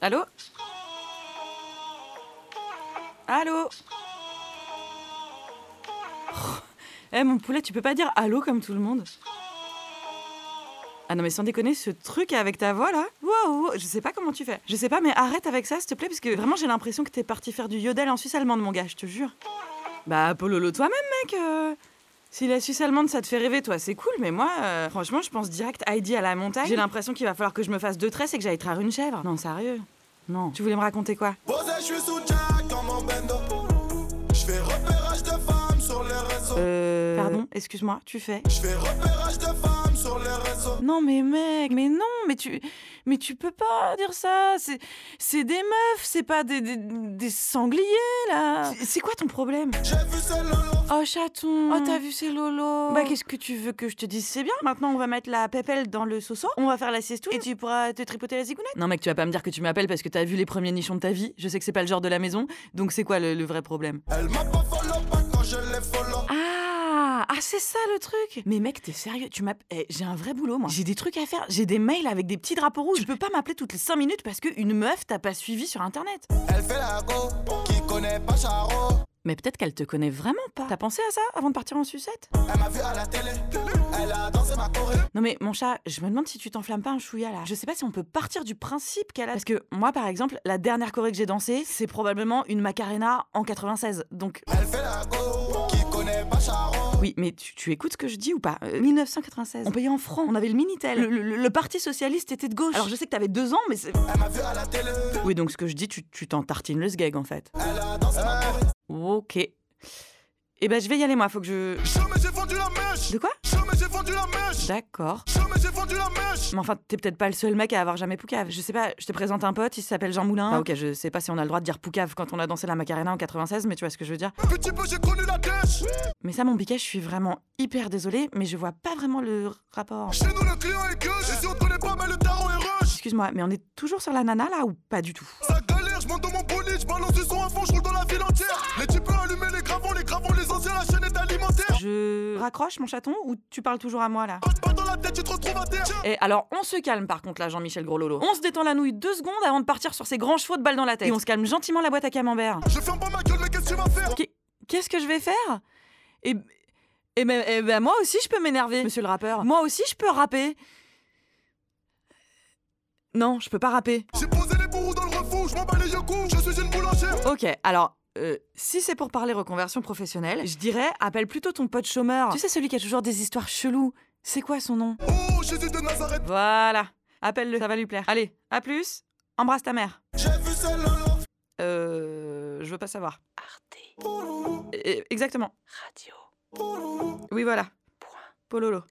Allô Allô Oh. Eh mon poulet, tu peux pas dire allô comme tout le monde Ah non mais sans déconner, ce truc avec ta voix là, wow, je sais pas comment tu fais. Je sais pas mais arrête avec ça s'il te plaît parce que vraiment j'ai l'impression que t'es parti faire du yodel en Suisse allemande mon gars, je te jure. Bah Pololo toi-même mec euh. Si la Suisse allemande ça te fait rêver toi c'est cool mais moi euh, franchement je pense direct Heidi à la montagne. J'ai l'impression qu'il va falloir que je me fasse deux tresses et que j'aille traire une chèvre. Non sérieux? Non. Tu voulais me raconter quoi? Euh... Excuse-moi, tu fais Je fais repérage de femmes sur les réseaux. Non mais mec, mais non, mais tu, mais tu peux pas dire ça. C'est, c'est des meufs, c'est pas des, des, des sangliers là. C'est- C'est quoi ton problème? J'ai vu ce lolo. Oh chaton. Oh t'as vu ces lolos. Bah qu'est-ce que tu veux que je te dise? C'est bien. Maintenant on va mettre la pépelle dans le soso. On va faire la sieste et tu pourras te tripoter la zigounette. Non mec, tu vas pas me dire que tu m'appelles parce que t'as vu les premiers nichons de ta vie. Je sais que c'est pas le genre de la maison. Donc c'est quoi le, le vrai problème? Elle m'a pas follow pas quand je l'ai follow. Ah, ah c'est ça le truc. Mais mec, t'es sérieux Tu m'appelles Eh, J'ai un vrai boulot moi. J'ai des trucs à faire. J'ai des mails avec des petits drapeaux rouges. Tu peux pas m'appeler toutes les 5 minutes parce qu'une meuf t'a pas suivi sur internet. Elle fait la go, qui connaît pas Charo. Mais peut-être qu'elle te connaît vraiment pas. T'as pensé à ça avant de partir en sucette? Elle m'a vu à la télé. Elle a dansé ma choré. Non mais mon chat, je me demande si tu t'enflammes pas un chouïa là. Je sais pas si on peut partir du principe qu'elle a. Parce que moi par exemple, la dernière choré que j'ai dansée, c'est probablement une Macarena en 96. Donc Elle fait la go, qui connaît pas Charo. Oui, mais tu, tu écoutes ce que je dis ou pas Euh, 1996. On payait en francs, on avait le Minitel. Le, le- le parti socialiste était de gauche. Alors je sais que t'avais deux ans, mais c'est... Elle m'a vu à la télé. Oui, donc ce que je dis, tu tu t'en tartines le sgeg en fait. Elle a dansé ma. Ok. Eh ben je vais y aller moi, faut que je... Jamais j'ai vendu la mèche. De quoi? Jamais j'ai vendu la mèche. D'accord. Jamais j'ai vendu la mèche. Mais enfin, t'es peut-être pas le seul mec à avoir jamais poucave. Je sais pas, je te présente un pote, il s'appelle Jean Moulin. Ah ok, je sais pas si on a le droit de dire poucave quand on a dansé la Macarena en 96, mais tu vois ce que je veux dire. Petit peu, j'ai connu la dèche. Mais ça, mon biquet, je suis vraiment hyper désolée, mais je vois pas vraiment le rapport. Chez nous, le client est. Et si on connaît pas, mais le tarot est rush. Excuse-moi, mais on est toujours sur la nana là ou pas du tout? Ça galère, je monte dans mon bolide, je balance du son à fond, je roule dans la ville entière. Les types allumer les gravons, les gravons, les anciens, la chaîne est alimentaire. Je raccroche mon chaton ou tu parles toujours à moi là. Et alors, on se calme par contre là, Jean-Michel Gros Lolo. On se détend la nouille deux secondes avant de partir sur ces grands chevaux de balles dans la tête. Et on se calme gentiment la boîte à camembert. Je ferme pas ma gueule, mais qu'est-ce que tu vas faire? Qu'est- Qu'est-ce que je vais faire? Et, et ben, eh ben, moi aussi je peux m'énerver, monsieur le rappeur. Moi aussi je peux rapper. Non, je peux pas rapper. J'ai posé les bourreaux dans le refou, je m'en bats les yeux je suis une boulangère. Ok, alors. Euh, si c'est pour parler reconversion professionnelle, je dirais appelle plutôt ton pote chômeur. Tu sais celui qui a toujours des histoires cheloues. C'est quoi son nom? Oh, Jésus de Nazareth. Voilà. Appelle-le, ça va lui plaire. Allez, à plus. Embrasse ta mère. J'ai vu lolo. Euh, je veux pas savoir. Arte Exactement. Radio. Oui, voilà. Point. Pololo.